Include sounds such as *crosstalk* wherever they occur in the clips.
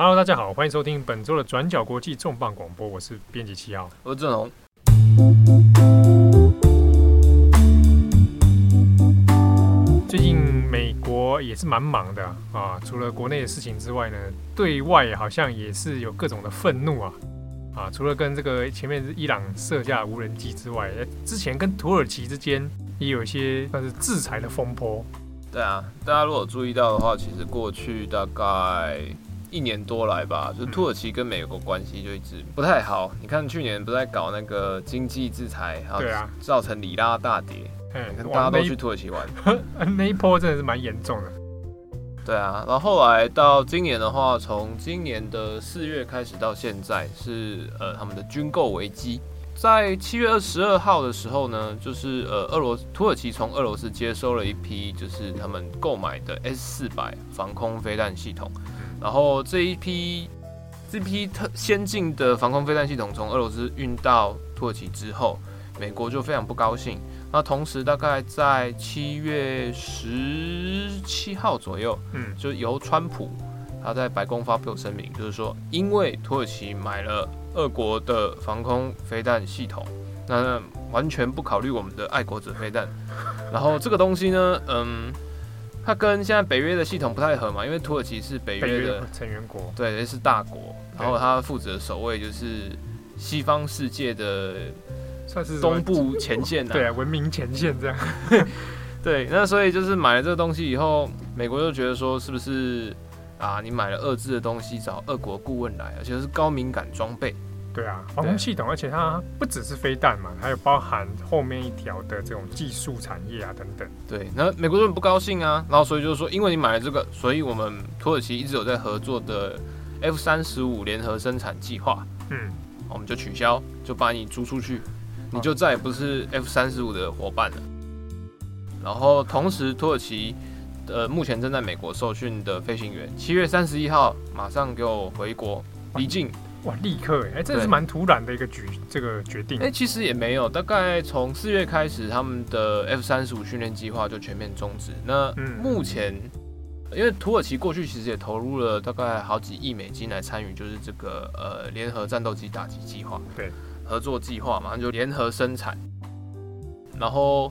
Hello，大家好，欢迎收听本周的转角国际重磅广播，我是编辑七号，我是郑龙。最近美国也是蛮忙的啊，除了国内的事情之外呢，对外好像也是有各种的愤怒啊啊，除了跟这个前面是伊朗射下无人机之外，之前跟土耳其之间也有一些算是制裁的风波。对啊，大家如果注意到的话，其实过去大概一年多来吧，就是土耳其跟美国关系就一直不太好。你看去年不是在搞那个经济制裁，对啊，造成里拉大跌。哎，大家都去土耳其玩，*laughs* 那一波真的是蛮严重的。对啊，然后后来到今年的话，从今年的四月开始到现在是呃他们的军购危机。在七月二十二号的时候呢，就是呃俄罗土耳其从俄罗斯接收了一批就是他们购买的 S 四百防空飞弹系统，然后这一批这批特先进的防空飞弹系统从俄罗斯运到土耳其之后，美国就非常不高兴。那同时，大概在七月十七号左右，嗯，就由川普他在白宫发表声明，就是说，因为土耳其买了俄国的防空飞弹系统，那完全不考虑我们的爱国者飞弹。然后这个东西呢，嗯，它跟现在北约的系统不太合嘛，因为土耳其是北约的成员国，对，是大国，然后它负责守卫就是西方世界的。算是东部前线的，对啊，文明前线这样。*laughs* 对，那所以就是买了这个东西以后，美国就觉得说，是不是啊？你买了俄制的东西，找俄国顾问来，而且是高敏感装备。对啊，防空系统，而且它不只是飞弹嘛，还有包含后面一条的这种技术产业啊等等。对，那美国人不高兴啊，然后所以就是说，因为你买了这个，所以我们土耳其一直有在合作的 F 三十五联合生产计划，嗯，我们就取消，就把你租出去。你就再也不是 F 三十五的伙伴了。然后同时，土耳其呃目前正在美国受训的飞行员，七月三十一号马上给我回国离境。哇，立刻哎，这是蛮突然的一个举这个决定。哎，其实也没有，大概从四月开始，他们的 F 三十五训练计划就全面终止。那目前，因为土耳其过去其实也投入了大概好几亿美金来参与，就是这个呃联合战斗机打击计划。对。合作计划嘛，就联合生产。然后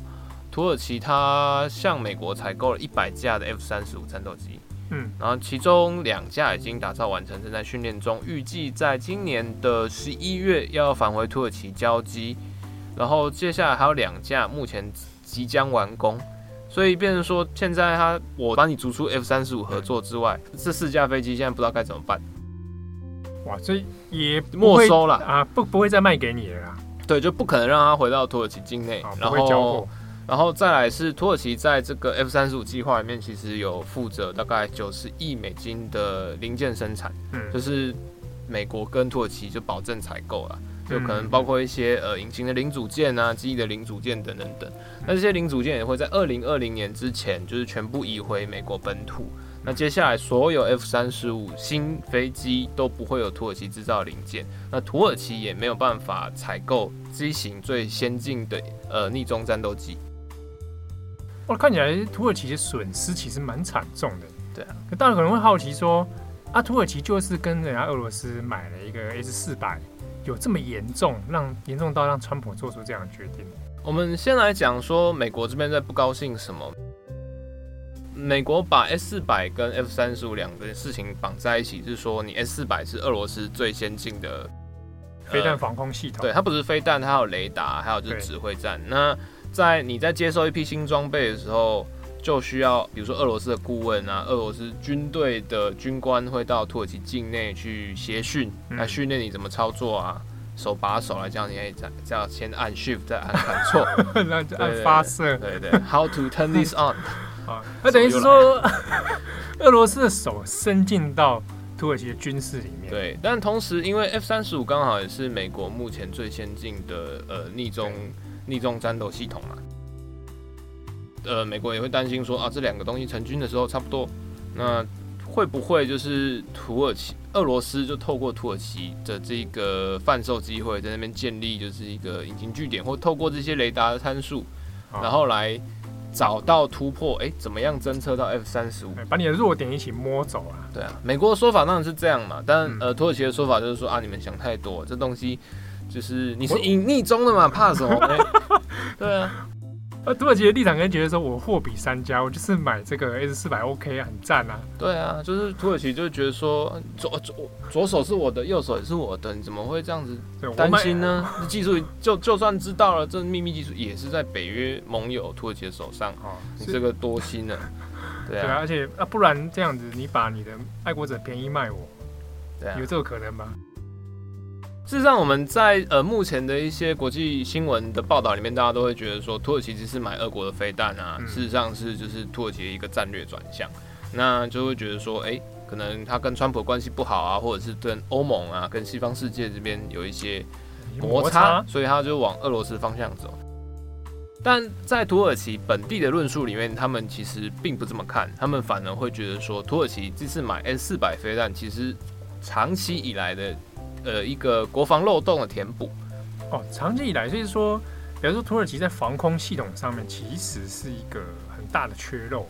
土耳其它向美国采购了一百架的 F 三十五战斗机，嗯，然后其中两架已经打造完成，正在训练中，预计在今年的十一月要返回土耳其交机。然后接下来还有两架，目前即将完工。所以变成说，现在他我帮你逐出 F 三十五合作之外，这四架飞机现在不知道该怎么办。哇，这也没收了啊，不不会再卖给你了啦。对，就不可能让他回到土耳其境内，哦，然后然后再来是土耳其在这个 F 三十五计划里面，其实有负责大概九十亿美金的零件生产，嗯，就是美国跟土耳其就保证采购了，就可能包括一些呃引擎的零组件啊、机翼的零组件等等等。那这些零组件也会在二零二零年之前，就是全部移回美国本土。那接下来，所有 F 三十五新飞机都不会有土耳其制造零件，那土耳其也没有办法采购机型最先进的呃逆中战斗机。我看起来土耳其的损失其实蛮惨重的。对啊，可大家可能会好奇说，啊，土耳其就是跟人家俄罗斯买了一个 S 四百，有这么严重，让严重到让川普做出这样的决定？我们先来讲说，美国这边在不高兴什么？美国把 S 四百跟 F 三十五两个事情绑在一起，就是说你 S 四百是俄罗斯最先进的飞弹防空系统，对，它不是飞弹，它有雷达，还有就是指挥战。那在你在接收一批新装备的时候，就需要比如说俄罗斯的顾问啊，俄罗斯军队的军官会到土耳其境内去协训，来训练你怎么操作啊，手把手来教你，哎，这样先按 Shift 再按反错，*laughs* 那就按发射，对对，对，How to turn this on。*laughs* 啊，那等于是说，*laughs* 俄罗斯的手伸进到土耳其的军事里面。对，但同时，因为 F 三十五刚好也是美国目前最先进的呃匿踪匿踪战斗系统嘛。呃，美国也会担心说啊，这两个东西成军的时候差不多，那会不会就是土耳其俄罗斯就透过土耳其的这个贩售机会，在那边建立就是一个隐形据点，或透过这些雷达的参数，然后来。找到突破，哎、欸，怎么样侦测到 F 三十五，把你的弱点一起摸走啊？对啊，美国的说法当然是这样嘛，但、嗯、呃，土耳其的说法就是说啊，你们想太多，这东西就是你是隐匿中的嘛，怕什么？*laughs* 对啊。呃，土耳其的立场跟觉得说，我货比三家，我就是买这个 S 四百 OK 啊，很赞啊。对啊，就是土耳其就觉得说，左左左手是我的，右手也是我的，你怎么会这样子担心呢？技术就就算知道了，这秘密技术也是在北约盟友土耳其的手上。哦，你这个多心了。*laughs* 对啊，对啊，而且啊，不然这样子，你把你的爱国者便宜卖我，对啊，有这个可能吗？事实上，我们在呃目前的一些国际新闻的报道里面，大家都会觉得说，土耳其其实买俄国的飞弹啊。事实上是就是土耳其的一个战略转向，那就会觉得说，哎，可能他跟川普关系不好啊，或者是跟欧盟啊、跟西方世界这边有一些摩擦，所以他就往俄罗斯方向走。但在土耳其本地的论述里面，他们其实并不这么看，他们反而会觉得说，土耳其这次买 S 四百飞弹，其实长期以来的。呃，一个国防漏洞的填补。哦，长期以来，就是说，比如说土耳其在防空系统上面其实是一个很大的缺漏。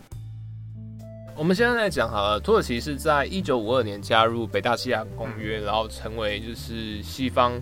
我们现在来讲好了，土耳其是在一九五二年加入北大西洋公约，嗯，然后成为就是西方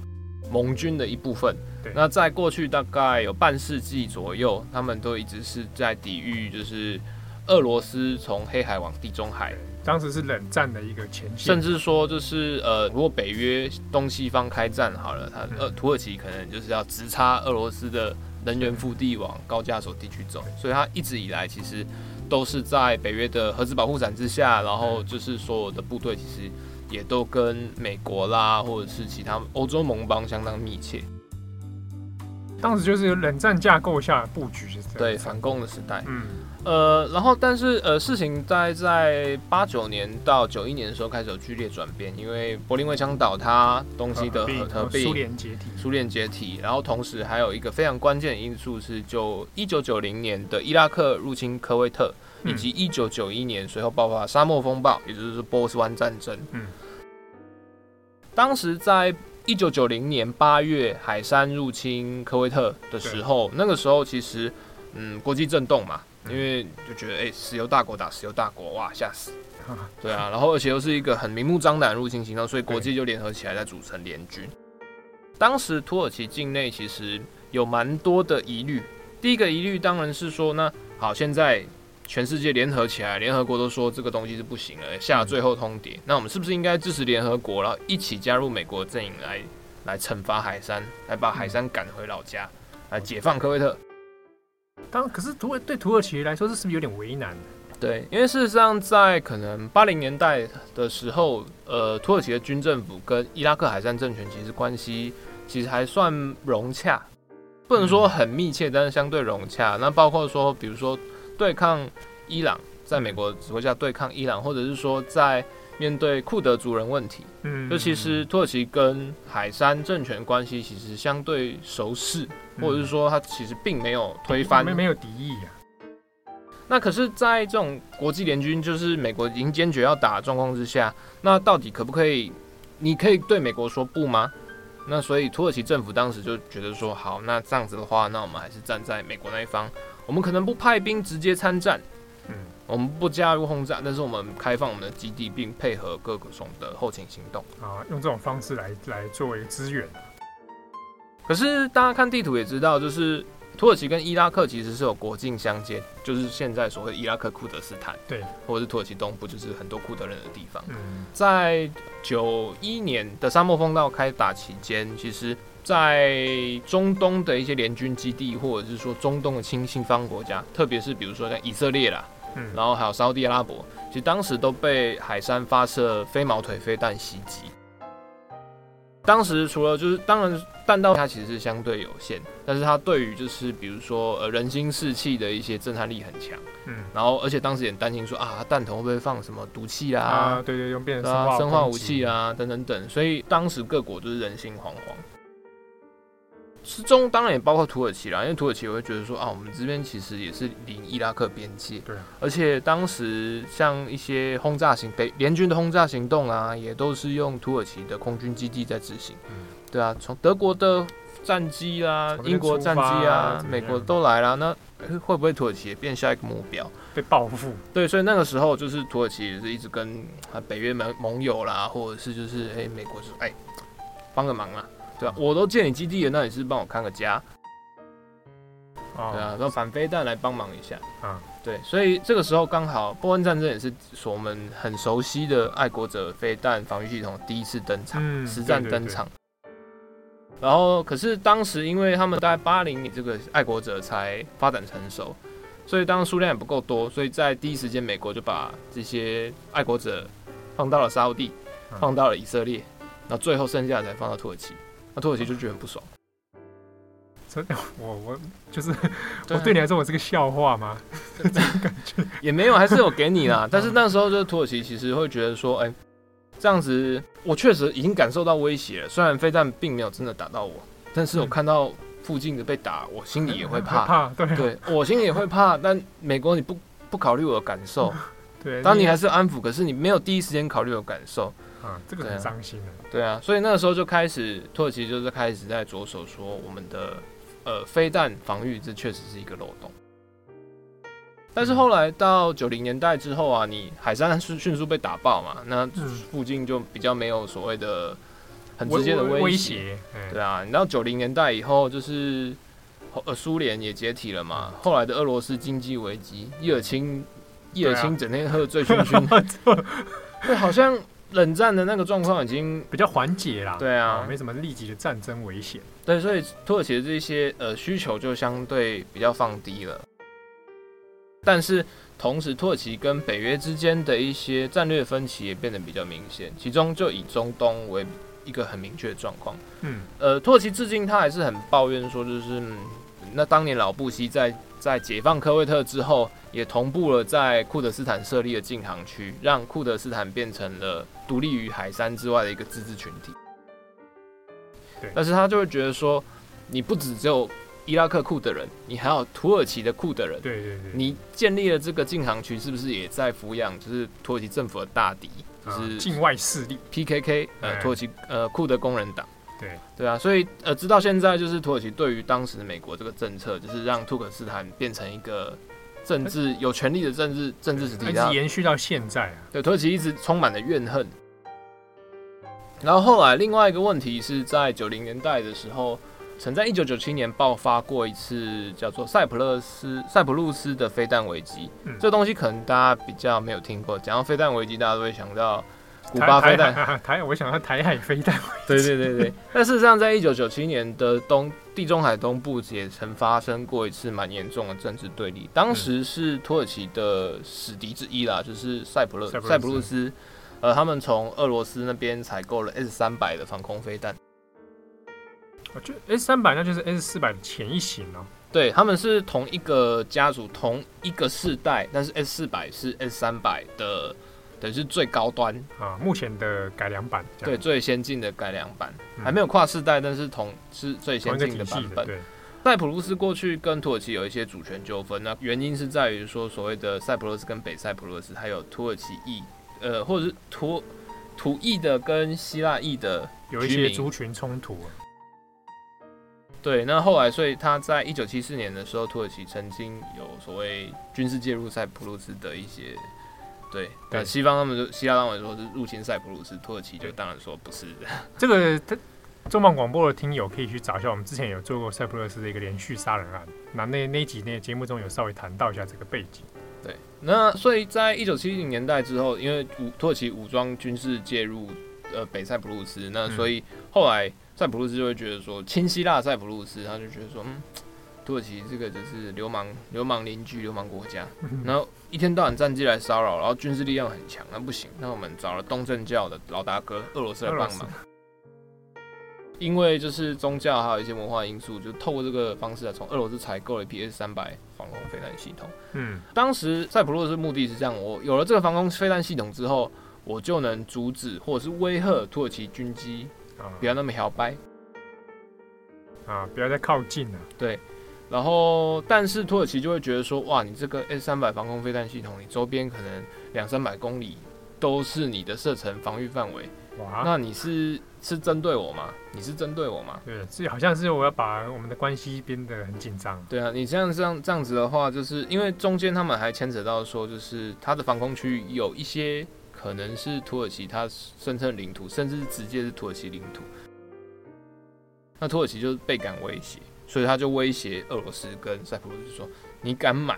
盟军的一部分。对。那在过去大概有半世纪左右，他们都一直是在抵御，就是俄罗斯从黑海往地中海。当时是冷战的一个前线，甚至说就是呃，如果北约东西方开战好了，他呃土耳其可能就是要直插俄罗斯的能源腹地往高加索地区走，所以他一直以来其实都是在北约的核子保护伞之下，然后就是所有的部队其实也都跟美国啦或者是其他欧洲盟邦相当密切。当时就是有冷战架构下的布局，是对反攻的时代，嗯。呃，然后但是呃，事情在在八九年到九一年的时候开始有剧烈转变，因为柏林围墙倒塌，东西的合并，苏联解体，苏联解体，然后同时还有一个非常关键的因素是，就一九九零年的伊拉克入侵科威特，以及一九九一年随后爆发沙漠风暴，也就是波斯湾战争。嗯，当时在一九九零年八月海山入侵科威特的时候，那个时候其实嗯，国际震动嘛。因为就觉得，哎、欸，石油大国打石油大国，哇，吓死！*laughs* 对啊，然后而且又是一个很明目张胆入侵行动，所以国际就联合起来在组成联军。当时土耳其境内其实有蛮多的疑虑。第一个疑虑当然是说，那好，现在全世界联合起来，联合国都说这个东西是不行了，下了最后通牒，那我们是不是应该支持联合国，然后一起加入美国阵营来来惩罚海山，来把海山赶回老家，来解放科威特？当可是土耳对土耳其来说，这是不是有点为难？对，因为事实上在可能八零年代的时候，呃，土耳其的军政府跟伊拉克海战政权其实关系其实还算融洽，不能说很密切，但是相对融洽。那包括说，比如说对抗伊朗，在美国指挥下对抗伊朗，或者是说在面对库德族人问题，嗯，就其实土耳其跟海山政权关系其实相对熟识。或者是说，他其实并没有推翻，没没有敌意啊。那可是，在这种国际联军就是美国已经坚决要打的状况之下，那到底可不可以？你可以对美国说不吗？那所以土耳其政府当时就觉得说，好，那这样子的话，那我们还是站在美国那一方。我们可能不派兵直接参战，嗯，我们不加入轰炸，但是我们开放我们的基地，并配合各种的后勤行动啊，用这种方式来来作为资源。可是大家看地图也知道，就是土耳其跟伊拉克其实是有国境相接，就是现在所谓伊拉克库德斯坦，对，或者是土耳其东部，就是很多库德人的地方。嗯，在九一年的沙漠风暴开打期间，其实，在中东的一些联军基地，或者是说中东的亲西方国家，特别是比如说像以色列啦，嗯，然后还有沙乌地阿拉伯，其实当时都被海山发射飞毛腿飞弹袭击。当时除了就是，当然弹道它其实是相对有限，但是它对于就是比如说呃人心士气的一些震撼力很强，嗯，然后而且当时也担心说啊弹头会不会放什么毒气啊，啊对对，用变成生化生化武器啊等等等，所以当时各国都是人心惶惶。其中当然也包括土耳其啦，因为土耳其也会觉得说啊，我们这边其实也是临伊拉克边界，对，而且当时像一些轰炸行北联军的轰炸行动啊，也都是用土耳其的空军基地在执行，嗯，对啊，从德国的战机啊，英国战机啊，美国都来了，那欸，会不会土耳其也变下一个目标，被报复？对，所以那个时候就是土耳其也是一直跟啊北约盟盟友啦，或者是就是哎、欸，美国就说哎，帮个忙啊，对吧、啊？我都建你基地了，那你是帮我看个家。哦、对啊，让反飞弹来帮忙一下。啊，对，所以这个时候刚好波恩战争也是我们很熟悉的爱国者飞弹防御系统第一次登场，嗯、实战登场。然后，可是当时因为他们大概八零年这个爱国者才发展成熟，所以当数量也不够多，所以在第一时间美国就把这些爱国者放到了沙乌地，放到了以色列，然后最后剩下的才放到土耳其。那土耳其就觉得很不爽。*laughs* 我我就是我对你来说我是个笑话吗？*laughs* 这种感觉也没有，还是有给你啦。*laughs* 但是那时候就是土耳其其实会觉得说，哎，这样子我确实已经感受到威胁了。虽然飞弹并没有真的打到我，但是我看到附近的被打，我心里也会怕。怕，对对，我心里也会怕。但美国你不不考虑我的感受，对，当你还是安抚，可是你没有第一时间考虑我的感受，啊，这个很伤心的。对啊，所以那个时候就开始土耳其就是开始在着手说我们的。呃，飞弹防御这确实是一个漏洞，但是后来到九零年代之后啊，你海山是迅速被打爆嘛，那附近就比较没有所谓的很直接的威胁，对啊，你到九零年代以后，就是呃苏联也解体了嘛，后来的俄罗斯经济危机，叶尔钦叶尔钦整天喝醉醺醺，*laughs* 对，好像。冷战的那个状况已经比较缓解了，对啊，没什么立即的战争危险。对，所以土耳其的这些呃需求就相对比较放低了。但是同时，土耳其跟北约之间的一些战略分歧也变得比较明显，其中就以中东为一个很明确的状况。嗯，呃，土耳其至今他还是很抱怨说，就是、嗯、那当年老布希在在解放科威特之后。也同步了在库德斯坦设立的禁航区，让库德斯坦变成了独立于海山之外的一个自治群体。对，但是他就会觉得说，你不只只有伊拉克库的人，你还有土耳其的库的人。对对对，你建立了这个禁航区，是不是也在抚养就是土耳其政府的大敌，就是境外势力 PKK，呃，土耳其呃库德工人党。对对啊，所以呃，直到现在就是土耳其对于当时美国这个政策，就是让土克斯坦变成一个。政治有权力的政治政治实体，一直延续到现在啊。对，土耳其一直充满了怨恨。然后后来另外一个问题是在九零年代的时候，曾在一九九七年爆发过一次叫做塞普勒斯塞浦路斯的飞弹危机。嗯，这东西可能大家比较没有听过。讲到飞弹危机，大家都会想到。古巴飞弹，台，台，我想要台海飞弹。对对对对，但事实上，在一九九七年的东地中海东部也曾发生过一次蛮严重的政治对立。当时是土耳其的死敌之一啦，就是塞浦勒塞浦路斯，呃，他们从俄罗斯那边采购了 S 三百的防空飞弹。就 S 三百，那就是 S 四百的前一型哦。对，他们是同一个家族，同一个世代，但是 S 四百是 S 三百的。等于是最高端啊，目前的改良版，对，最先进的改良版，嗯，还没有跨世代，但是同是最先进的版本。塞浦路斯过去跟土耳其有一些主权纠纷，那原因是在于说所谓的塞浦路斯跟北塞浦路斯，还有土耳其裔，呃，或者是土土裔的跟希腊裔的有一些族群冲突。对，那后来，所以他在一九七四年的时候，土耳其曾经有所谓军事介入塞浦路斯的一些。对，但西方他们就希腊当然说是入侵塞浦路斯，土耳其就当然说不是的。*laughs* 这个他重磅广播的听友可以去找一下，我们之前有做过塞浦路斯的一个连续杀人案，那那那几那节目中有稍微谈到一下这个背景。对，那所以在一九七零年代之后，因为武土耳其武装军事介入呃北塞浦路斯，那所以后来塞浦路斯就会觉得说亲希腊塞浦路斯，他就觉得说嗯。土耳其这个就是流氓、流氓邻居、流氓国家，然后一天到晚战机来骚扰，然后军事力量很强，那不行，那我们找了东正教的老大哥俄罗斯来帮忙，*laughs* 因为就是宗教还有一些文化因素，就透过这个方式啊从俄罗斯采购了一批 S 三百防空飞弹系统。嗯，当时塞浦路斯目的是这样，我有了这个防空飞弹系统之后，我就能阻止或者是威吓土耳其军机，不要那么摇摆，啊，不要再靠近了，对。然后，但是土耳其就会觉得说，哇，你这个 S 三百防空飞弹系统，你周边可能两三百公里都是你的射程防御范围。哇，那你是是针对我吗？你是针对我吗？对，这好像是我要把我们的关系变得很紧张。对啊，你这样这样这样子的话，就是因为中间他们还牵扯到说，就是他的防空区域有一些可能是土耳其他声称领土，甚至是直接是土耳其领土。那土耳其就是倍感威胁，所以他就威胁俄罗斯跟塞浦路斯说：“你敢买，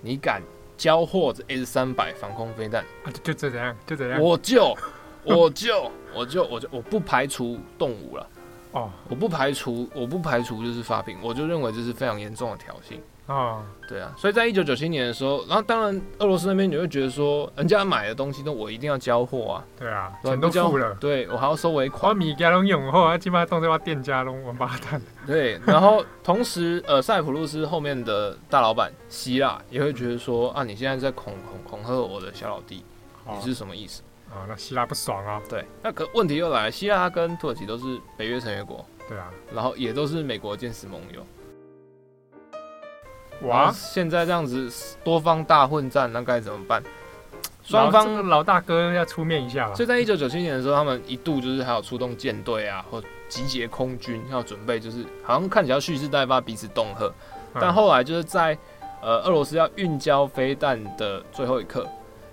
你敢交货这 S 三百防空飞弹啊？就就这样，就这样，我就。”我就我就我就我不排除动武了哦，我不排除我不排除就是发病，我就认为这是非常严重的挑衅啊，对啊，所以在一九九七年的时候，然后当然俄罗斯那边你会觉得说，人家买的东西都我一定要交货啊，对啊，钱都付了，对我还要收尾款，我米加隆用后，基本上动这把店家龙王八蛋，对，然后同时呃塞浦路斯后面的大老板希腊也会觉得说啊，你现在在恐恐恐吓我的小老弟，你是什么意思？啊、哦，那希腊不爽啊！对，那可问题又来了，希腊它跟土耳其都是北约成员国，对啊，然后也都是美国坚实盟友。哇，现在这样子多方大混战，那该怎么办？双方老，老大哥要出面一下了。所以在一九九七年的时候，他们一度就是还有出动舰队啊，或集结空军，要准备就是好像看起来蓄势待发，彼此恫吓。嗯、但后来就是在呃俄罗斯要运交飞弹的最后一刻。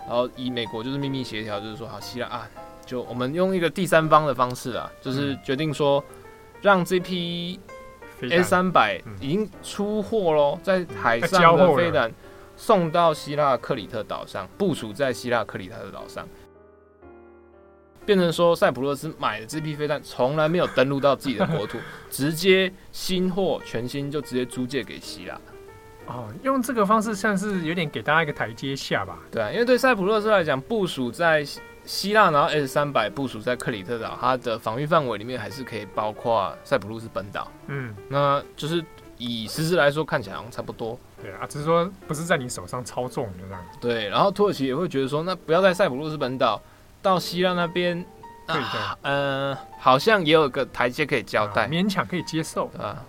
然后以美国就是秘密协调，就是说好，希腊啊，就我们用一个第三方的方式啊，就是决定说，让这批 S 三百已经出货喽，在海上的飞弹送到希腊克里特岛上，部署在希腊克里特岛上，变成说塞浦路斯买的这批飞弹从来没有登陆到自己的国土，*laughs* 直接新货全新就直接租借给希腊。哦，用这个方式算是有点给大家一个台阶下吧。对啊，因为对塞浦路斯来讲，部署在希腊，然后 S 三百部署在克里特岛，它的防御范围里面还是可以包括塞浦路斯本岛。嗯，那就是以实质来说，看起来好像差不多。对啊，只是说不是在你手上操纵就这样子。对，然后土耳其也会觉得说，那不要在塞浦路斯本岛，到希腊那边，对对，呃，好像也有个台阶可以交代，啊，勉强可以接受啊。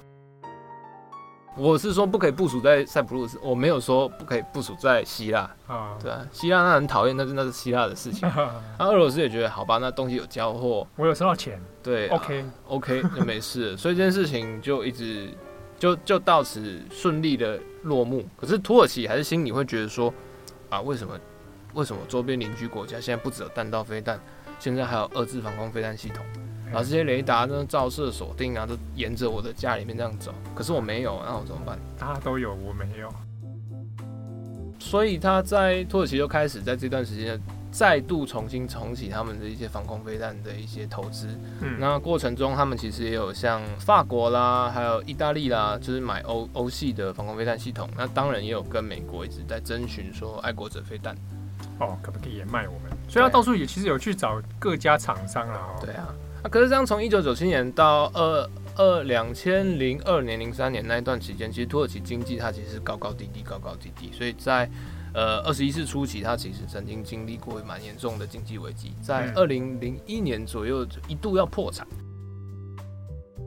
我是说不可以部署在塞浦路斯，我没有说不可以部署在希腊啊。对啊，希腊那很讨厌，那是那是希腊的事情。*laughs* 那俄罗斯也觉得好吧，那东西有交货，我有收到钱，对，OK、啊、OK 就没事了。*laughs* 所以这件事情就一直就就到此顺利的落幕。可是土耳其还是心里会觉得说啊，为什么为什么周边邻居国家现在不只有弹道飞弹，现在还有二次防空飞弹系统？把这些雷达呢照射锁定啊，都沿着我的家里面这样走。可是我没有，那我怎么办？大家都有，我没有。所以他在土耳其就开始在这段时间再度重新重启他们的一些防空飞弹的一些投资。嗯，那过程中他们其实也有像法国啦，还有意大利啦，就是买欧欧系的防空飞弹系统。那当然也有跟美国一直在征询说爱国者飞弹，哦，可不可以也卖我们？所以他到处也其实有去找各家厂商啊。对啊。可是这样，从一九九七年到二二两千零二年、零三年那一段期间，其实土耳其经济它其实是高高低低、高高低低。所以在呃二十一世初期，它其实曾经经历过蛮严重的经济危机，在二零零一年左右一度要破产。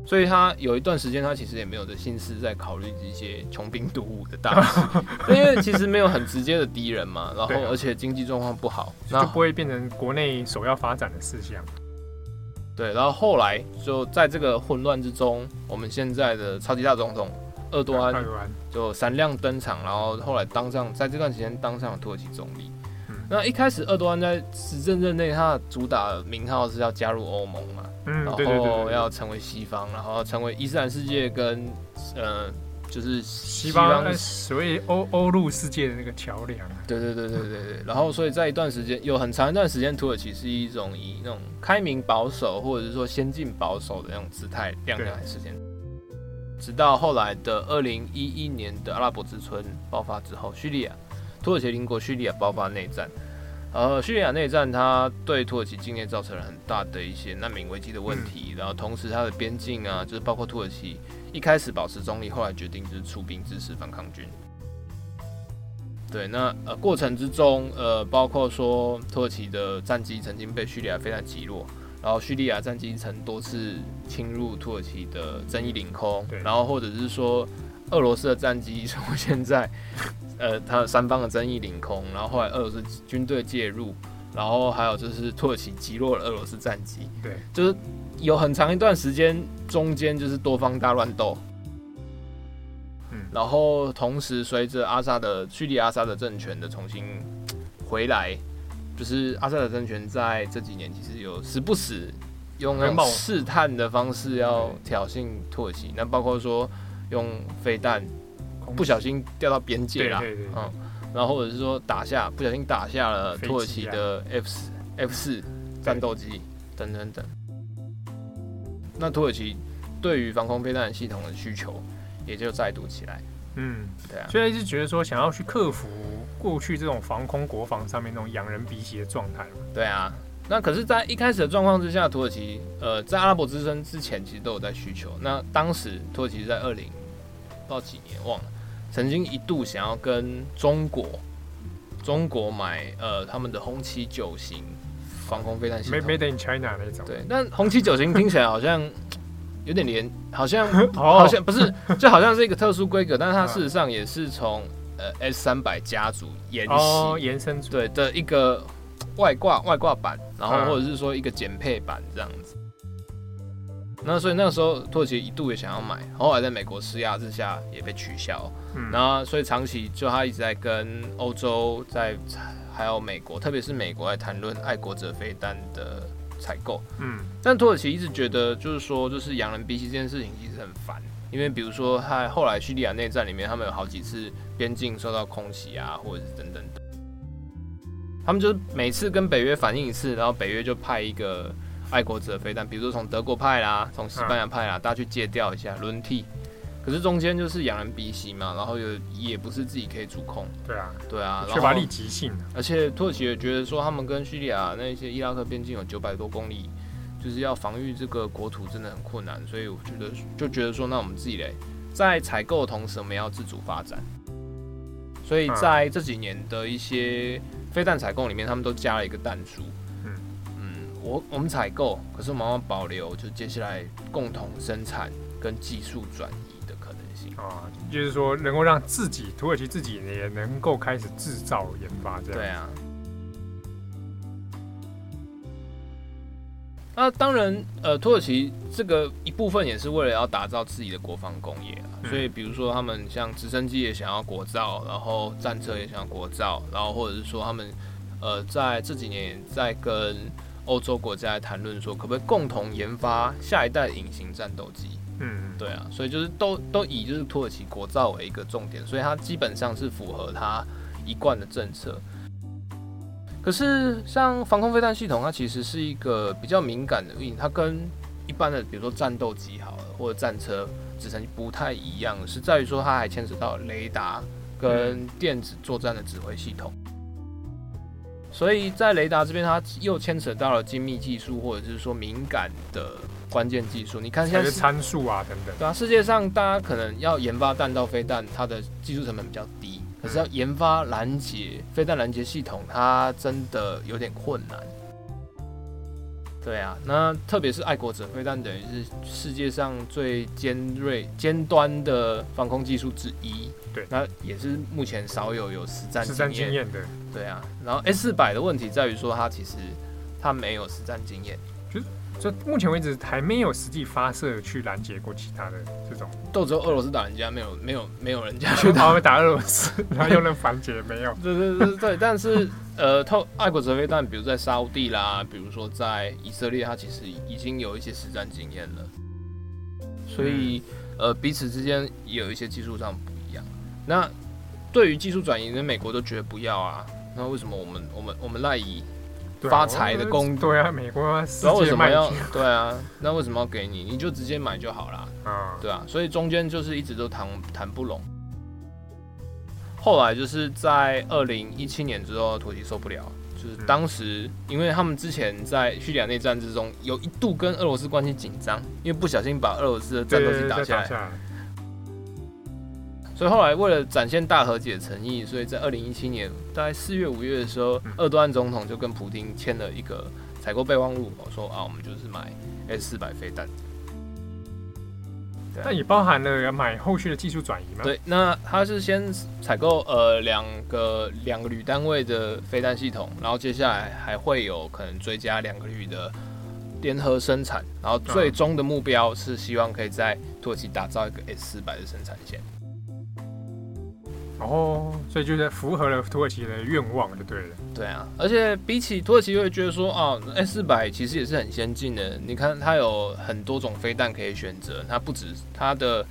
所以他有一段时间，他其实也没有的心思在考虑这些穷兵黩武的大事，*laughs* 因为其实没有很直接的敌人嘛。然后而且经济状况不好，那就不会变成国内首要发展的事项。对，然后后来就在这个混乱之中，我们现在的超级大总统厄多安就闪亮登场，然后后来当上，在这段时间当上了土耳其总理。嗯、那一开始厄多安在执政任内，他的主打名号是要加入欧盟嘛，嗯、然后要成为西方，然后成为伊斯兰世界跟呃。就是西方所谓欧欧陆世界的那个桥梁。啊对对对对对对。然后，所以在一段时间，有很长一段时间，土耳其是一种以那种开明保守，或者是说先进保守的那种姿态亮亮的时间。直到后来的二零一一年的阿拉伯之春爆发之后，叙利亚，土耳其邻国叙利亚爆发内战。呃，叙利亚内战，它对土耳其境内造成了很大的一些难民危机的问题。然后，同时它的边境啊，就是包括土耳其。一开始保持中立，后来决定就是出兵支持反抗军。对，那呃过程之中，呃包括说土耳其的战机曾经被叙利亚飞弹击落，然后叙利亚战机曾多次侵入土耳其的争议领空，然后或者是说俄罗斯的战机出现在 *laughs* 呃它三方的争议领空，然后后来俄罗斯军队介入，然后还有就是土耳其击落了俄罗斯战机，对，就是有很长一段时间中间就是多方大乱斗。嗯，然后同时随着阿萨的叙利亚阿萨德政权的重新回来，就是阿萨德政权在这几年其实有时不时用那种试探的方式要挑衅土耳其，那包括说用飞弹不小心掉到边界啦，嗯，然后或者是说打下不小心打下了土耳其的 F 四 F 四战斗机等等等。那土耳其对于防空飞弹系统的需求。也就再度起来，嗯，对啊，所以一直觉得说想要去克服过去这种防空国防上面那种仰人鼻息的状态，对啊，那可是，在一开始的状况之下，土耳其呃，在阿拉伯之春之前，其实都有在需求。那当时土耳其在二零不知道几年忘了，曾经一度想要跟中国中国买呃他们的红旗九型防空飞弹系统，Made in China 那种，对，但红旗九型听起来好像。有点连，好像 *laughs* 好像不是，就好像是一个特殊规格，但是它事实上也是从呃 S 三百家族沿袭延伸出。对的一个外挂外挂版，然后或者是说一个减配版这样子。那所以那个时候土耳其一度也想要买，后来在美国施压之下也被取消。嗯，然后所以长期就他一直在跟欧洲在还有美国，特别是美国来谈论爱国者飞弹的。采购，嗯，但土耳其一直觉得，就是说，就是洋人逼息这件事情其实很烦，因为比如说他后来叙利亚内战里面，他们有好几次边境受到空袭啊，或者是等等的，他们就是每次跟北约反映一次，然后北约就派一个爱国者飞弹，比如说从德国派啦，从西班牙派啦，大家去借调一下轮替。可是中间就是仰人鼻息嘛，然后又也不是自己可以主控。对啊，对啊，缺乏立即性。而且土耳其也觉得说，他们跟叙利亚那些伊拉克边境有九百多公里，就是要防御这个国土真的很困难。所以我觉得就觉得说，那我们自己嘞，在采购的同时，我们要自主发展。所以在这几年的一些飞弹采购里面，他们都加了一个弹书。我我们采购，可是我们要保留，就接下来共同生产跟技术转移的可能性。啊，就是说能够让自己土耳其自己也能够开始制造研发这样。对啊。那当然，呃，土耳其这个一部分也是为了要打造自己的国防工业啊。所以，比如说他们像直升机也想要国造，然后战车也想要国造，然后或者是说他们呃在这几年也在跟欧洲国家来谈论说，可不可以共同研发下一代隐形战斗机。嗯，对啊，所以就是都都以就是土耳其国造为一个重点，所以它基本上是符合它一贯的政策。可是像防空飞弹系统，它其实是一个比较敏感的，它跟一般的比如说战斗机好了或者战车直升机不太一样，是在于说它还牵扯到雷达跟电子作战的指挥系统。所以在雷达这边，它又牵扯到了精密技术或者是说敏感的。关键技术，你看现在参数啊等等，对啊，世界上大家可能要研发弹道飞弹，它的技术成本比较低，可是要研发拦截飞弹拦截系统，它真的有点困难。对啊，那特别是爱国者飞弹，等于是世界上最尖锐尖端的防空技术之一。对，那也是目前少有有实战实战经验的。对啊，然后 S 四百的问题在于说，它其实它没有实战经验，就是。就目前为止还没有实际发射去拦截过其他的这种，都只有俄罗斯打人家，没有没有没有人家去打打俄罗斯，然后又能反击没有？对对对对，但是呃，透爱国者飞弹，比如在沙乌地啦，比如说在以色列，它其实已经有一些实战经验了，所以呃彼此之间也有一些技术上不一样。那对于技术转移，那美国都觉得不要啊，那为什么我们我们我们赖以？发财的工对啊，美国世界为什么要对啊？那为什么要给你？你就直接买就好了啊，对啊，所以中间就是一直都谈谈不拢。后来就是在二零一七年之后，土耳其受不了，就是当时因为他们之前在叙利亚内战之中，有一度跟俄罗斯关系紧张，因为不小心把俄罗斯的战斗机打下来。所以后来为了展现大和解诚意，所以在二零一七年大概四月五月的时候，厄多安总统就跟普丁签了一个采购备忘录，说啊，我们就是买 S 四百飞弹。但也包含了要买后续的技术转移吗？对，那他是先采购呃两个两个旅单位的飞弹系统，然后接下来还会有可能追加两个旅的联合生产，然后最终的目标是希望可以在土耳其打造一个 S 四百的生产线。哦，所以就是符合了土耳其的愿望就对了。对啊，而且比起土耳其会觉得说啊，S 四百其实也是很先进的。你看它有很多种飞弹可以选择，它不止它的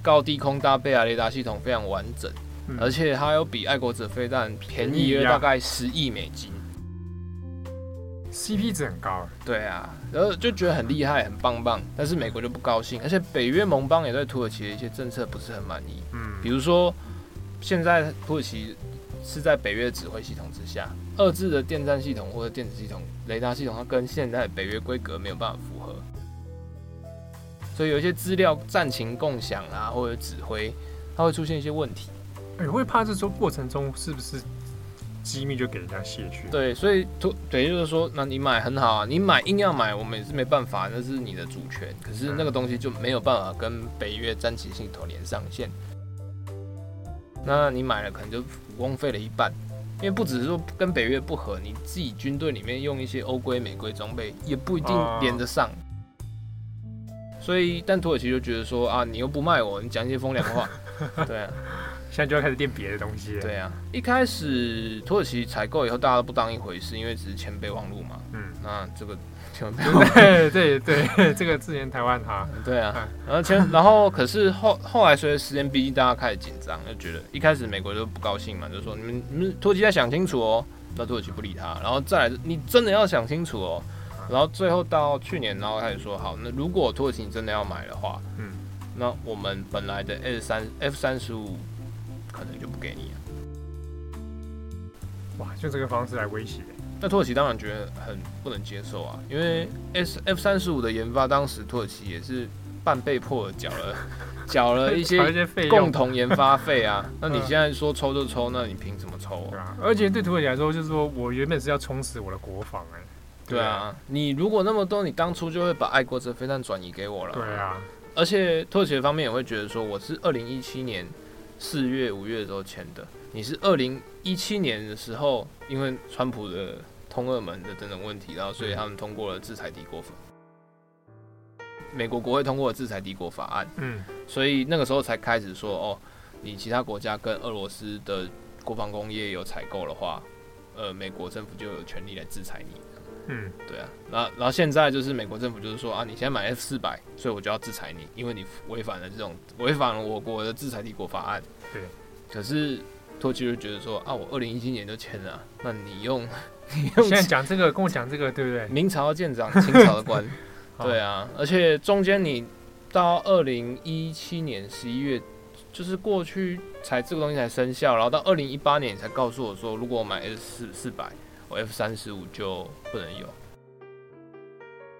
高低空搭配啊，雷达系统非常完整，嗯、而且它有比爱国者飞弹便宜了大概十亿美金，CP 值很高。对啊，然后就觉得很厉害，很棒棒。但是美国就不高兴，而且北约盟邦也对土耳其的一些政策不是很满意。嗯，比如说。现在土耳其是在北约指挥系统之下，二制的电站系统或者电子系统、雷达系统，它跟现在北约规格没有办法符合，所以有一些资料战情共享啊，或者指挥，它会出现一些问题。你、欸、会怕这说过程中是不是机密就给人家泄去？对，所以土等于就是说，那你买很好啊，你买硬要买，我们也是没办法，那是你的主权。可是那个东西就没有办法跟北约战旗系统连上线。那你买了可能就枉费了一半，因为不只是说跟北约不合，你自己军队里面用一些欧规美规装备也不一定连得上。所以，但土耳其就觉得说啊，你又不卖我，你讲一些风凉话，*laughs* 对啊，现在就要开始垫别的东西了。对啊，一开始土耳其采购以后，大家都不当一回事，因为只是签备忘录嘛。嗯，那这个。对对 *laughs* 对，*laughs* 这个之前台湾哈，对啊，然后前然后可是后后来随着时间逼近，大家开始紧张，就觉得一开始美国就不高兴嘛，就说你们你们土耳其要想清楚哦，那土耳其不理他，然后再来你真的要想清楚哦，然后最后到去年，然后开始说好，那如果土耳其你真的要买的话，嗯，那我们本来的 S 三 F 三十五可能就不给你了，哇，就这个方式来威胁。那土耳其当然觉得很不能接受啊，因为 S F 三十五的研发，当时土耳其也是半被迫的缴了 *laughs* 缴了一些共同研发费啊。*laughs* 那你现在说抽就抽，那你凭什么抽啊？对啊，而且对土耳其来说，就是说我原本是要充实我的国防哎。对啊，你如果那么多，你当初就会把爱国者飞弹转移给我了。对啊，而且土耳其方面也会觉得说，我是二零一七年四月五月的时候签的。你是二零一七年的时候，因为川普的通俄门的等等问题，然后所以他们通过了制裁敌国法，美国国会通过了制裁敌国法案，嗯，所以那个时候才开始说，哦，你其他国家跟俄罗斯的国防工业有采购的话，呃，美国政府就有权利来制裁你，嗯，对啊，然后然后现在就是美国政府就是说啊，你现在买 F 四百，所以我就要制裁你，因为你违反了这种违反了我国的制裁帝国法案，对，可是。土耳其就觉得说啊，我二零一七年就签了，那你用 *laughs* 你用现在讲这个跟我讲这个对不对？明朝的舰长，清朝的官，*laughs* 对啊，而且中间你到二零一七年十一月，就是过去才这个东西才生效，然后到二零一八年你才告诉我说，如果我买 S 四四百，我 F 三十五就不能有。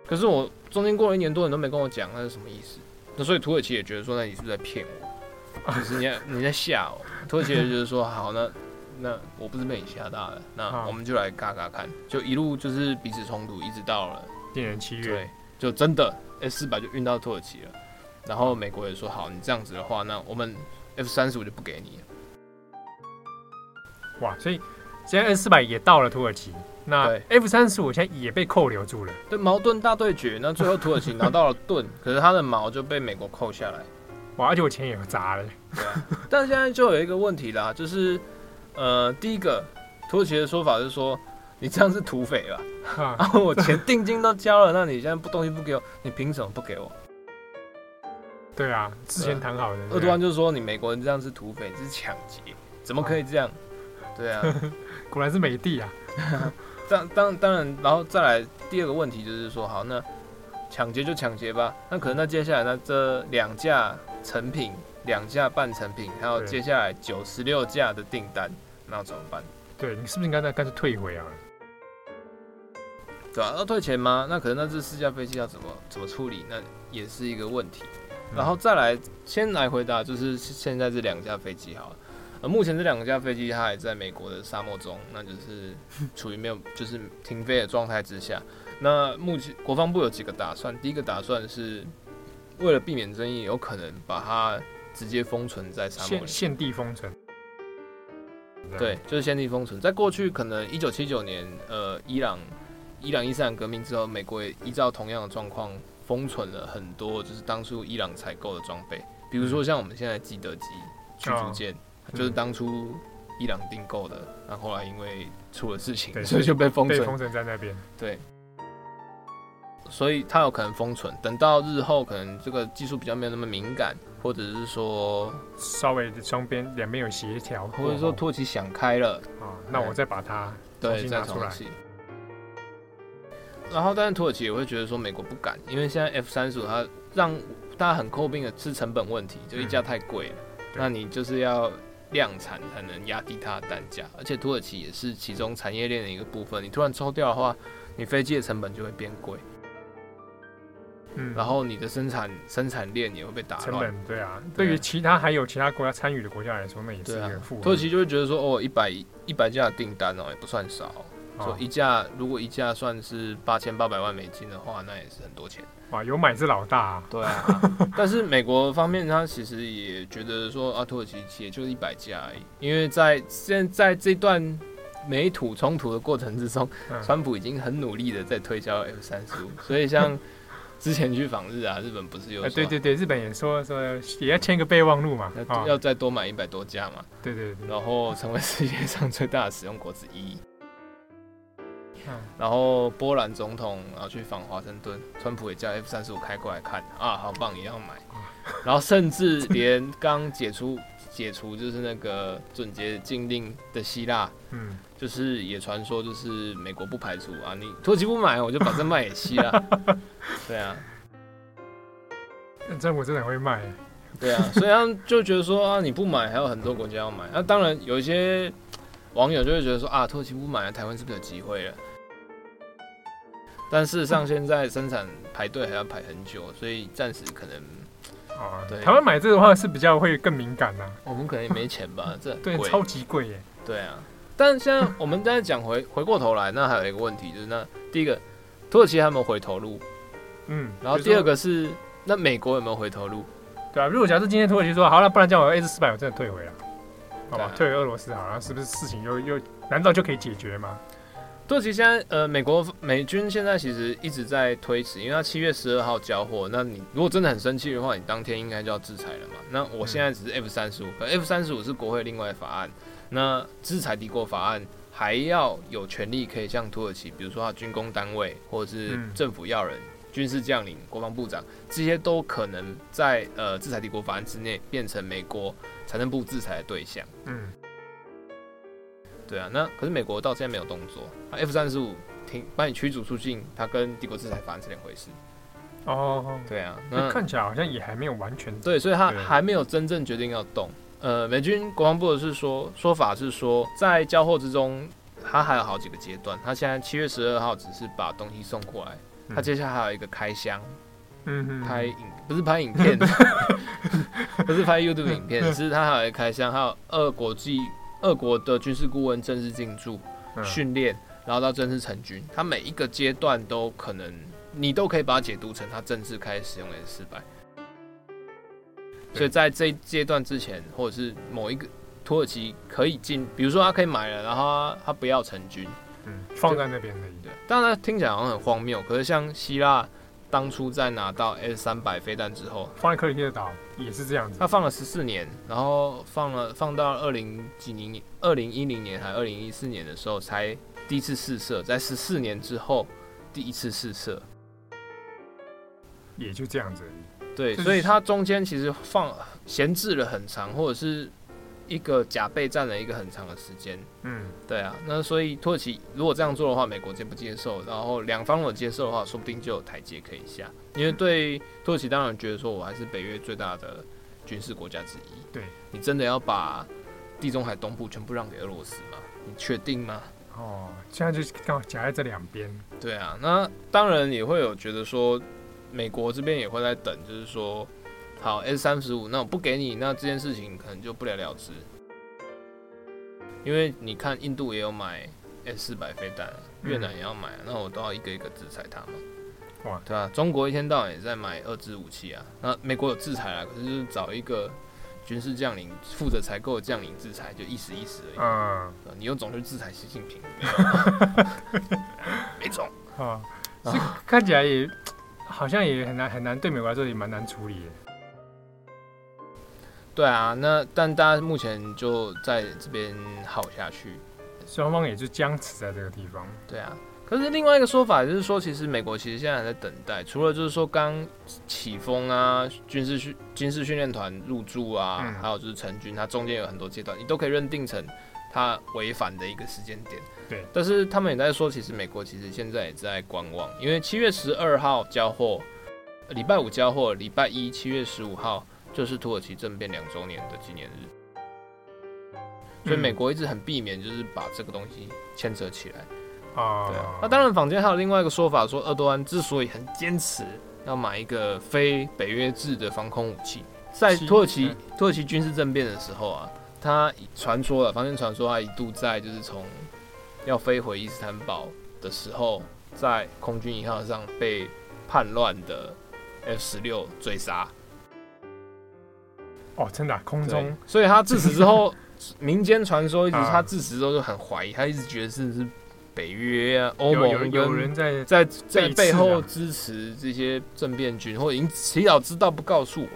可是我中间过了一年多，你都没跟我讲，那是什么意思？那所以土耳其也觉得说，那你是不是在骗我？就是你 *laughs* 你在吓我，土耳其就是说好，那那我不是被你吓大了，那我们就来嘎嘎看，就一路就是彼此冲突，一直到了今年七月，对，就真的 S 四百就运到土耳其了，然后美国也说好，你这样子的话，那我们 F 三十五就不给你了。哇，所以现在 N 四百也到了土耳其，那 F 三十五现在也被扣留住了，对，矛盾大对决，那最后土耳其拿到了盾，*laughs* 可是他的矛就被美国扣下来。哇，而且我钱也砸了。对啊，但现在就有一个问题啦，就是，呃，第一个，土耳其的说法是说，你这样是土匪吧？然 *laughs* 后我钱定金都交了，那你现在不东西不给我，你凭什么不给我？对啊，之前谈好的。鄂图万就是说，你美国人这样是土匪，这是抢劫，怎么可以这样？对啊，*laughs* 果然是美帝啊。*laughs* 当当当然，然后再来第二个问题就是说，好，那抢劫就抢劫吧，那可能那接下来那这两架。成品两架半成品，还有接下来九十六架的订单，那怎么办？对，你是不是应该再干脆退回啊？对啊，要退钱吗？那可能那这四架飞机要怎么怎么处理？那也是一个问题。然后再来，先来回答，就是现在这两架飞机好了。呃，目前这两架飞机它还在美国的沙漠中，那就是处于没有就是停飞的状态之下。那目前国防部有几个打算？第一个打算是。为了避免争议，有可能把它直接封存在沙漠里，现地封存。对，就是限地封存。在过去，可能一九七九年，呃，伊朗伊朗伊斯兰革命之后，美国也依照同样的状况封存了很多，就是当初伊朗采购的装备，比如说像我们现在基德级驱逐舰，就是当初伊朗订购的，然后后来因为出了事情，所以就被封存，被封存在那边。对。所以它有可能封存，等到日后可能这个技术比较没有那么敏感，或者是说稍微双边两边有协调，或者说土耳其想开了啊，那我再把它重新拿出来。然后，但是土耳其也会觉得说美国不敢，因为现在 F 三十五它让大家很诟病的是成本问题，就一架太贵了，嗯。那你就是要量产才能压低它的单价，而且土耳其也是其中产业链的一个部分，你突然抽掉的话，你飞机的成本就会变贵。嗯，然后你的生产生产链也会被打乱。成本对啊，对于其他还有其他国家参与的国家来说，那也是一个负担。土耳其就会觉得说，哦，一百一百架订单哦，也不算少。说一架，如果一架算是八千八百万美金的话，那也是很多钱。哇，有买是老大啊。对啊，*laughs* 但是美国方面他其实也觉得说，啊，土耳其也就一百架而已，因为在现在这段美土冲突的过程之中，川普已经很努力的在推销 F 三十五，所以像。之前去访日啊，日本不是有？哎，对对对，日本也说说也要签个备忘录嘛，要要再多买一百多架嘛。对对对，然后成为世界上最大的使用国之一。然后波兰总统然后去访华盛顿，川普也叫 F 三十五开过来看啊，好棒，也要买。然后甚至连刚解除解除就是那个准节禁令的希腊，嗯。就是也传说，就是美国不排除啊，你土耳其不买，我就把这卖给希腊。*laughs* 对啊，这我真的很会卖。对啊，所以他们就觉得说啊，你不买，还有很多国家要买。那、啊、当然有一些网友就会觉得说啊，土耳其不买，台湾是不是有机会了？但事实上，现在生产排队还要排很久，所以暂时可能哦，对，台湾买这个的话是比较会更敏感呐、啊。我们可能也没钱吧？这 *laughs* 对，超级贵耶。对啊。但现在我们再讲回 *laughs* 回过头来，那还有一个问题就是，那第一个，土耳其还有没有回头路？嗯，然后第二个是，那美国有没有回头路？对啊，如果假设今天土耳其说好了，不然叫我 S 四百，我真的退回了，好吧，退回俄罗斯好了，是不是事情又又难道就可以解决吗？土耳其现在呃，美国美军现在其实一直在推迟，因为他七月十二号交货，那你如果真的很生气的话，你当天应该就要制裁了嘛。那我现在只是 F 三十五，可 F 三十五是国会另外法案。那制裁敌国法案还要有权利可以向土耳其，比如说他军工单位或者是政府要人、嗯、军事将领、国防部长，这些都可能在呃制裁帝国法案之内变成美国财政部制裁的对象。嗯，对啊，那可是美国到现在没有动作，F 三十五停把你驱逐出境，它跟帝国制裁法案是两回事。哦，对啊，那看起来好像也还没有完全对，所以他还没有真正决定要动。呃，美军国防部的是说说法是说，在交货之中，它还有好几个阶段。它现在七月十二号只是把东西送过来，它接下来还有一个开箱，嗯，拍影不是拍影片，*laughs* 不是拍 YouTube 影片，只 *laughs* 是它还有一个开箱，还有二国际俄国的军事顾问正式进驻训练，然后到正式成军，他每一个阶段都可能，你都可以把它解读成他正式开始使用 S 四百。所以在这一阶段之前，或者是某一个土耳其可以进，比如说他可以买了，然后他，他不要成军，嗯，放在那边的。对，当然听起来好像很荒谬，可是像希腊当初在拿到 S 三百飞弹之后，放在克里米亚岛也是这样子，他放了十四年，然后放了放到二零几零年，二零一零年还二零一四年的时候才第一次试射，在十四年之后第一次试射，也就这样子。对，所以它中间其实放闲置了很长，或者是一个假备战了一个很长的时间。嗯，对啊，那所以土耳其如果这样做的话，美国接不接受？然后两方如果接受的话，说不定就有台阶可以下。因为对土耳其当然觉得说我还是北约最大的军事国家之一。对，你真的要把地中海东部全部让给俄罗斯吗？你确定吗？哦，现在就是刚好夹在这两边。对啊，那当然也会有觉得说。美国这边也会在等，就是说，好 S 三十五，那我不给你，那这件事情可能就不了了之。因为你看，印度也有买 S 四百飞弹，越南也要买，那我都要一个一个制裁他们。哇，对啊，中国一天到晚也在买二支武器啊。那美国有制裁啊，可是就是找一个军事将领负责采购的将领制裁，就意思意思而已。嗯，你又总是制裁习近平，*laughs* 没种啊，看起来也好像也很难很难，对美国来说也蛮难处理的。对啊，那但大家目前就在这边耗下去，双方也就僵持在这个地方。对啊，可是另外一个说法就是说，其实美国其实现在还在等待，除了就是说刚起风啊，军事训军事训练团入驻啊，嗯、还有就是成军，它中间有很多阶段，你都可以认定成它违反的一个时间点。对，但是他们也在说，其实美国其实现在也在观望，因为七月十二号交货，礼拜五交货，礼拜一七月十五号。就是土耳其政变两周年的纪念日，所以美国一直很避免就是把这个东西牵扯起来。啊。对啊，那当然坊间还有另外一个说法，说厄多安之所以很坚持要买一个非北约制的防空武器，在土耳其土耳其军事政变的时候啊，他传说了，坊间传说他一度在就是从要飞回伊斯坦堡的时候，在空军一号上被叛乱的 F 十六追杀。哦，真的、啊、空中，所以他自此之后，*laughs* 民间传说一直他自此之后就很怀疑，他一直觉得是是北约啊、欧盟有，有人在在在背后支持这些政变军，或者已经提早知道不告诉我，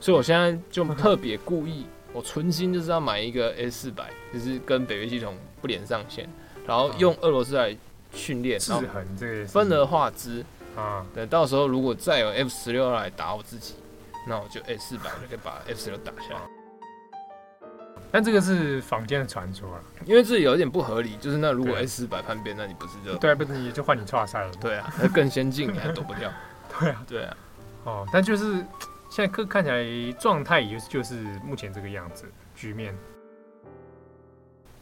所以我现在就特别故意，*laughs* 我存心就是要买一个 S 四百，就是跟北约系统不连上线，然后用俄罗斯来训练，制衡这个分而化之。啊，等到时候如果再有 F 十六来打我自己。那我就 S 四百就可以把 F 十六打下来，但这个是坊间的传说啊，因为这有一点不合理，就是那如果 S 四百叛变，那你不是就对，不是你就换你剉赛了？对啊，那更先进，你还躲不掉。*laughs* 对啊，对啊，哦，但就是现在看看起来状态也就是目前这个样子局面。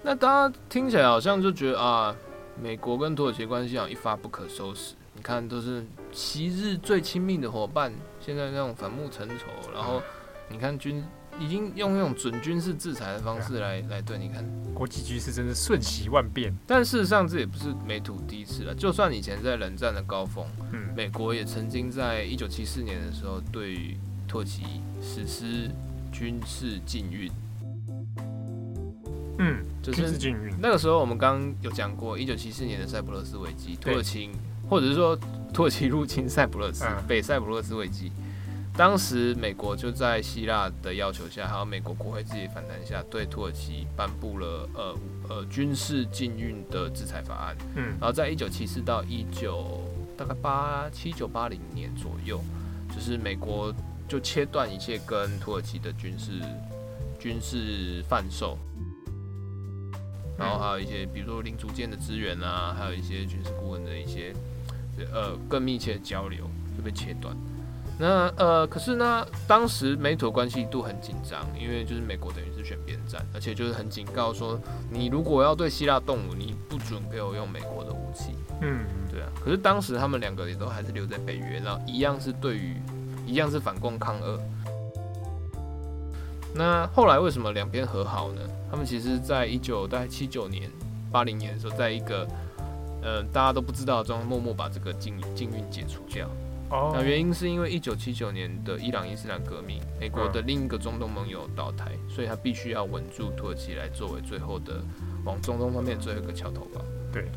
那大家听起来好像就觉得啊，美国跟土耳其关系好像一发不可收拾。你看，都是昔日最亲密的伙伴，现在那种反目成仇。然后，你看军已经用那种准军事制裁的方式来来对你看，国际局势真是瞬息万变。但事实上，这也不是美土第一次了。就算以前在冷战的高峰，嗯，美国也曾经在一九七四年的时候对于土耳其实施军事禁运。嗯，就是禁运。那个时候我们刚刚有讲过，一九七四年的塞浦路斯危机，土耳其。或者是说 *laughs* 土耳其入侵塞浦路斯，北塞浦路斯危机，当时美国就在希腊的要求下，还有美国国会自己反弹下，对土耳其颁布了呃呃军事禁运的制裁法案。嗯，然后在一九七四到一九大概八七九八零年左右，就是美国就切断一切跟土耳其的军事军事贩售。然后还有一些比如说零组件的资源啊，还有一些军事顾问的一些。呃，更密切的交流就被切断。那呃，可是呢，当时美土关系一度很紧张，因为就是美国等于是选边站，而且就是很警告说，你如果要对希腊动武，你不准给我用美国的武器。嗯，对啊。可是当时他们两个也都还是留在北约，然后一样是对于一样是反共抗俄。那后来为什么两边和好呢？他们其实在一九大概七九年、八零年的时候，在一个。呃，大家都不知道，中默默把这个禁禁运解除掉。哦，那原因是因为一九七九年的伊朗伊斯兰革命，美国的另一个中东盟友倒台，所以他必须要稳住土耳其来作为最后的往中东方面最后一个桥头堡。对，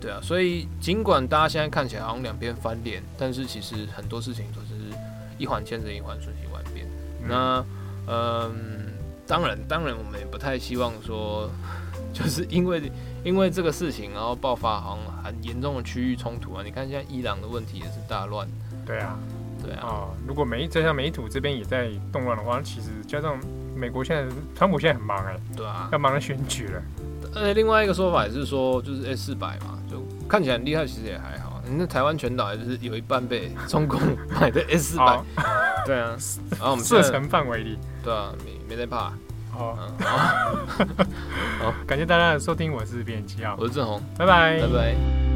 对啊，所以尽管大家现在看起来好像两边翻脸，但是其实很多事情都是一环牵着一环，瞬息万变。嗯、那，嗯、呃，当然，当然，我们也不太希望说，就是因为。因为这个事情，然后爆发好像很严重的区域冲突啊！你看现在伊朗的问题也是大乱。对啊，对啊。哦，如果美加上美土这边也在动乱的话，其实加上美国现在川普现在很忙哎、欸，对啊，要忙着选举了。而且另外一个说法也是说，就是 S 四百嘛，就看起来很厉害，其实也还好。那台湾全岛还是有一半被 *laughs* 中共买的 S 四百。对啊，*laughs* 然后我们射程范围里。对啊，没没在怕。好，*laughs* 好，感谢大家的收听，我是编辑七号，我是郑红，拜拜，拜拜。